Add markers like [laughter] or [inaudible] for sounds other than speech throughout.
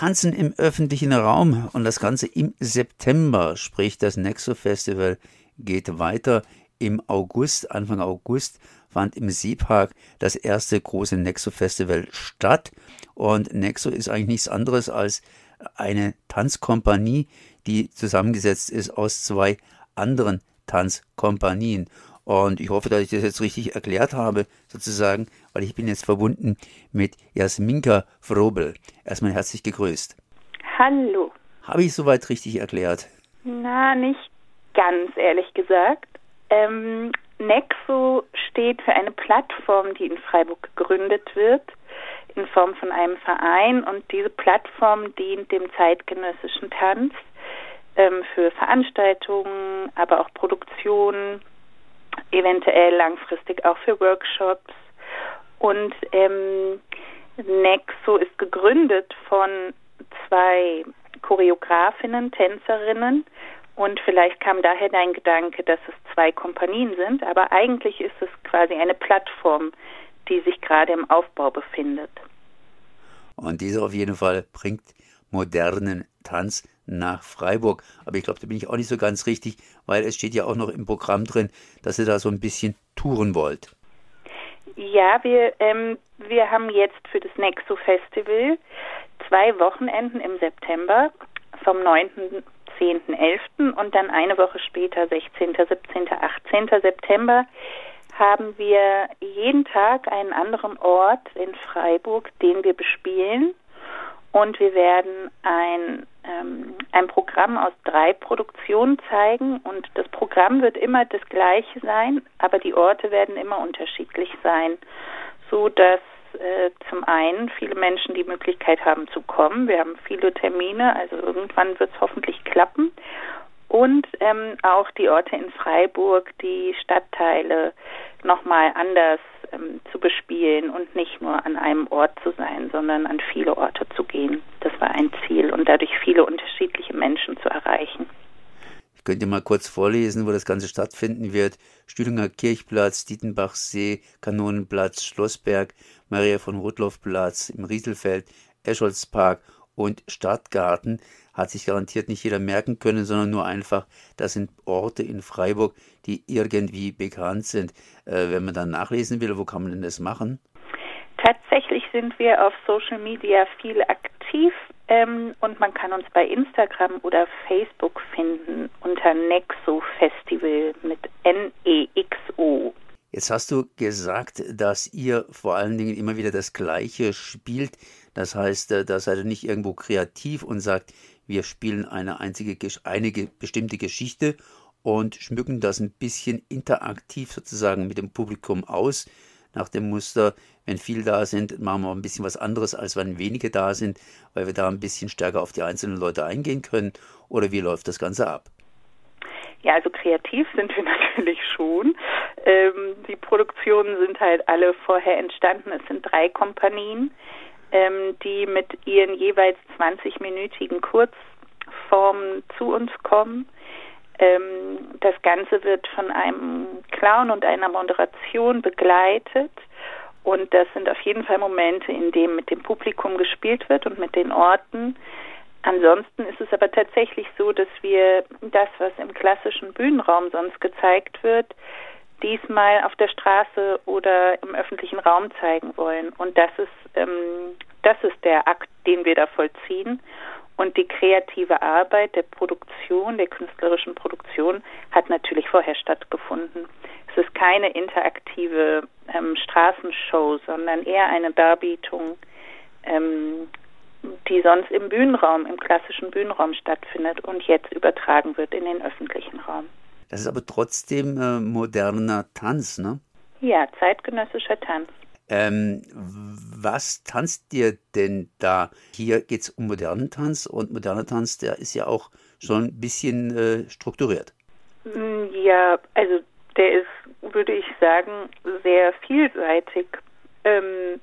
Tanzen im öffentlichen Raum und das Ganze im September, sprich das Nexo Festival geht weiter. Im August, Anfang August, fand im Seepark das erste große Nexo Festival statt. Und Nexo ist eigentlich nichts anderes als eine Tanzkompanie, die zusammengesetzt ist aus zwei anderen Tanzkompanien. Und ich hoffe, dass ich das jetzt richtig erklärt habe, sozusagen, weil ich bin jetzt verbunden mit Jasminka Frobel. Erstmal herzlich gegrüßt. Hallo. Habe ich soweit richtig erklärt? Na, nicht ganz, ehrlich gesagt. Ähm, Nexo steht für eine Plattform, die in Freiburg gegründet wird, in Form von einem Verein. Und diese Plattform dient dem zeitgenössischen Tanz ähm, für Veranstaltungen, aber auch Produktionen, eventuell langfristig auch für Workshops. Und ähm, Nexo ist gegründet von zwei Choreografinnen, Tänzerinnen. Und vielleicht kam daher dein Gedanke, dass es zwei Kompanien sind, aber eigentlich ist es quasi eine Plattform, die sich gerade im Aufbau befindet. Und diese auf jeden Fall bringt modernen Tanz nach Freiburg. Aber ich glaube, da bin ich auch nicht so ganz richtig, weil es steht ja auch noch im Programm drin, dass ihr da so ein bisschen touren wollt. Ja, wir, ähm, wir haben jetzt für das Nexo Festival zwei Wochenenden im September vom 9. 10. 11. und dann eine Woche später, 16., 17., 18. September, haben wir jeden Tag einen anderen Ort in Freiburg, den wir bespielen. Und wir werden ein, ähm, ein Programm aus drei Produktionen zeigen. Und das Programm wird immer das gleiche sein, aber die Orte werden immer unterschiedlich sein, so dass äh, zum einen viele Menschen die Möglichkeit haben zu kommen. Wir haben viele Termine, also irgendwann wird es hoffentlich klappen. Und ähm, auch die Orte in Freiburg, die Stadtteile nochmal anders ähm, zu bespielen und nicht nur an einem Ort zu sein, sondern an viele Orte zu gehen. Das war ein Ziel und dadurch viele unterschiedliche Menschen zu erreichen. Ich könnte mal kurz vorlesen, wo das Ganze stattfinden wird. Stühlinger Kirchplatz, Dietenbachsee, Kanonenplatz, Schlossberg, Maria von Rudloffplatz im Rieselfeld, Escholzpark und Stadtgarten. Hat sich garantiert nicht jeder merken können, sondern nur einfach, das sind Orte in Freiburg, die irgendwie bekannt sind. Äh, wenn man dann nachlesen will, wo kann man denn das machen? Tatsächlich sind wir auf Social Media viel aktiv ähm, und man kann uns bei Instagram oder Facebook finden unter Nexo Festival mit N-E-X-O. Jetzt hast du gesagt, dass ihr vor allen Dingen immer wieder das Gleiche spielt. Das heißt, äh, da seid ihr nicht irgendwo kreativ und sagt, wir spielen eine einzige, eine bestimmte Geschichte und schmücken das ein bisschen interaktiv sozusagen mit dem Publikum aus, nach dem Muster, wenn viele da sind, machen wir ein bisschen was anderes, als wenn wenige da sind, weil wir da ein bisschen stärker auf die einzelnen Leute eingehen können? Oder wie läuft das Ganze ab? Ja, also kreativ sind wir [laughs] natürlich schon. Ähm, die Produktionen sind halt alle vorher entstanden. Es sind drei Kompanien, ähm, die mit ihren jeweils 20-minütigen Kurzformen zu uns kommen. Ähm, das Ganze wird von einem Clown und einer Moderation begleitet. Und das sind auf jeden Fall Momente, in denen mit dem Publikum gespielt wird und mit den Orten. Ansonsten ist es aber tatsächlich so, dass wir das, was im klassischen Bühnenraum sonst gezeigt wird, diesmal auf der Straße oder im öffentlichen Raum zeigen wollen. Und das ist, ähm, das ist der Akt, den wir da vollziehen. Und die kreative Arbeit der Produktion, der künstlerischen Produktion, hat natürlich vorher stattgefunden. Es ist keine interaktive ähm, Straßenshow, sondern eher eine Darbietung, ähm, die sonst im Bühnenraum, im klassischen Bühnenraum stattfindet und jetzt übertragen wird in den öffentlichen Raum. Das ist aber trotzdem äh, moderner Tanz, ne? Ja, zeitgenössischer Tanz. Ähm, was tanzt dir denn da? Hier geht es um modernen Tanz und moderner Tanz, der ist ja auch schon ein bisschen äh, strukturiert. Mm, ja, also der ist, würde ich sagen, sehr vielseitig. Ähm,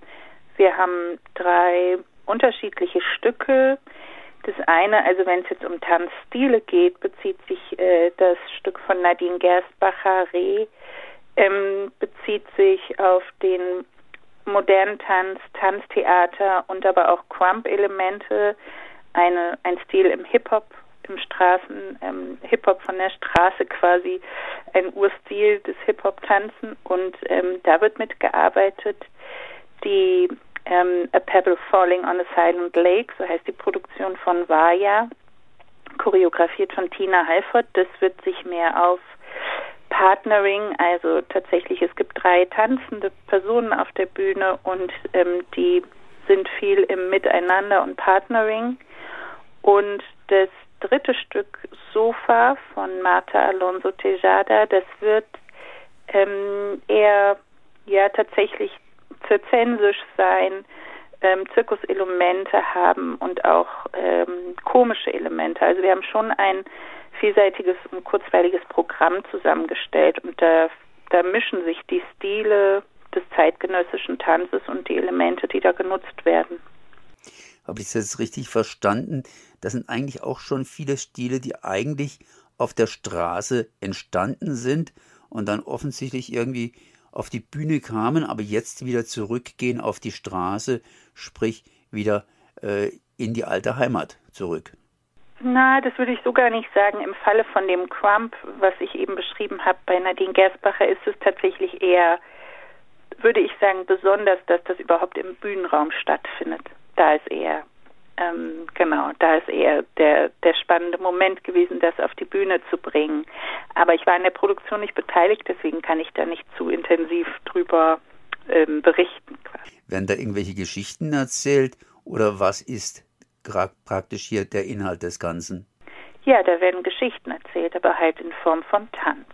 wir haben drei unterschiedliche Stücke. Das eine, also wenn es jetzt um Tanzstile geht, bezieht sich äh, das Stück von Nadine Gerstbacher Reh, ähm, bezieht sich auf den modernen Tanz, Tanztheater und aber auch Crump-Elemente ein Stil im Hip-Hop, im Straßen, ähm, Hip-Hop von der Straße quasi, ein Urstil des Hip-Hop-Tanzen und ähm, da wird mitgearbeitet. Die ähm, A Pebble Falling on a Silent Lake, so heißt die Produktion von Vaya, choreografiert von Tina Halford. Das wird sich mehr auf Partnering, also tatsächlich, es gibt drei tanzende Personen auf der Bühne und ähm, die sind viel im Miteinander und Partnering. Und das dritte Stück Sofa von Marta Alonso Tejada, das wird ähm, eher ja tatsächlich zirzensisch sein, ähm, Zirkuselemente haben und auch ähm, komische Elemente. Also wir haben schon ein vielseitiges und kurzweiliges Programm zusammengestellt und da, da mischen sich die Stile des zeitgenössischen Tanzes und die Elemente, die da genutzt werden. Habe ich es jetzt richtig verstanden? Das sind eigentlich auch schon viele Stile, die eigentlich auf der Straße entstanden sind und dann offensichtlich irgendwie auf die Bühne kamen, aber jetzt wieder zurückgehen auf die Straße, sprich wieder äh, in die alte Heimat zurück. Na, das würde ich so gar nicht sagen. Im Falle von dem Crump, was ich eben beschrieben habe bei Nadine Gersbacher, ist es tatsächlich eher, würde ich sagen, besonders, dass das überhaupt im Bühnenraum stattfindet. Da ist eher, ähm, genau, da ist eher der, der spannende Moment gewesen, das auf die Bühne zu bringen. Aber ich war in der Produktion nicht beteiligt, deswegen kann ich da nicht zu intensiv drüber ähm, berichten. Werden da irgendwelche Geschichten erzählt oder was ist praktisch hier der Inhalt des Ganzen? Ja, da werden Geschichten erzählt, aber halt in Form von Tanz.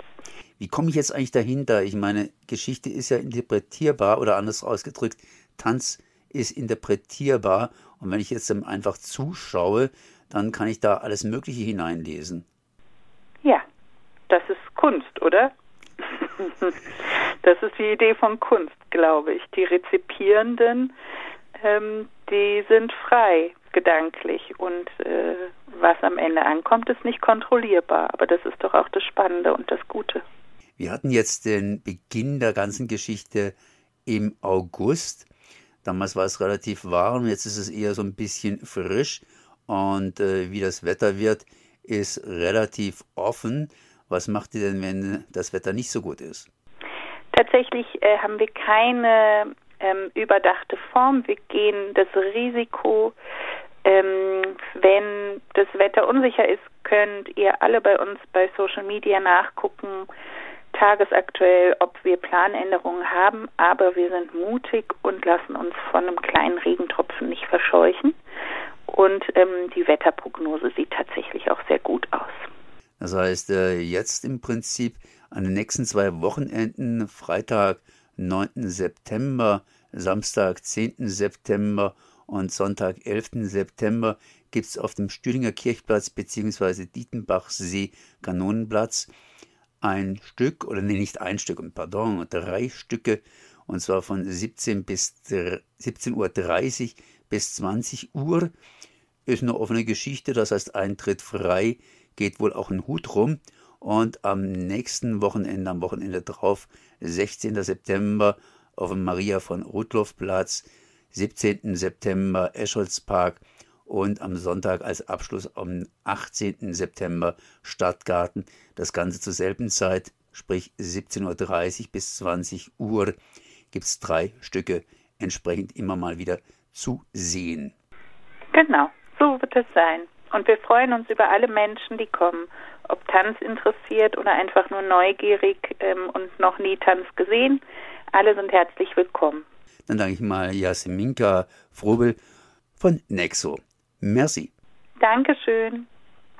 Wie komme ich jetzt eigentlich dahinter? Ich meine, Geschichte ist ja interpretierbar oder anders ausgedrückt, Tanz ist interpretierbar und wenn ich jetzt einfach zuschaue, dann kann ich da alles Mögliche hineinlesen. Ja, das ist Kunst, oder? das ist die Idee von Kunst, glaube ich. Die Rezipierenden, ähm, die sind frei gedanklich und äh, was am Ende ankommt, ist nicht kontrollierbar. Aber das ist doch auch das Spannende und das Gute. Wir hatten jetzt den Beginn der ganzen Geschichte im August. Damals war es relativ warm, jetzt ist es eher so ein bisschen frisch und äh, wie das Wetter wird, ist relativ offen. Was macht ihr denn, wenn das Wetter nicht so gut ist? Tatsächlich äh, haben wir keine ähm, überdachte Form. Wir gehen das Risiko ähm, wenn das Wetter unsicher ist, könnt ihr alle bei uns bei Social Media nachgucken, tagesaktuell, ob wir Planänderungen haben, aber wir sind mutig und lassen uns von einem kleinen Regentropfen nicht verscheuchen. Und ähm, die Wetterprognose sieht tatsächlich auch sehr gut aus. Das heißt, äh, jetzt im Prinzip an den nächsten zwei Wochenenden, Freitag, 9. September, Samstag, 10. September und Sonntag, 11. September, gibt es auf dem Stühlinger Kirchplatz bzw. Dietenbachsee Kanonenplatz ein Stück, oder nee, nicht ein Stück, pardon, drei Stücke, und zwar von 17 bis 17.30 Uhr bis 20 Uhr. Ist eine offene Geschichte, das heißt Eintritt frei, geht wohl auch ein Hut rum. Und am nächsten Wochenende, am Wochenende drauf, 16. September, auf dem Maria von Rudloff Platz, 17. September Escholzpark und am Sonntag als Abschluss am 18. September Stadtgarten. Das Ganze zur selben Zeit, sprich 17.30 Uhr bis 20 Uhr, gibt es drei Stücke entsprechend immer mal wieder zu sehen. Genau, so wird es sein. Und wir freuen uns über alle Menschen, die kommen, ob Tanz interessiert oder einfach nur neugierig ähm, und noch nie Tanz gesehen. Alle sind herzlich willkommen. Dann danke ich mal Jasminka Frobel von Nexo. Merci. Dankeschön.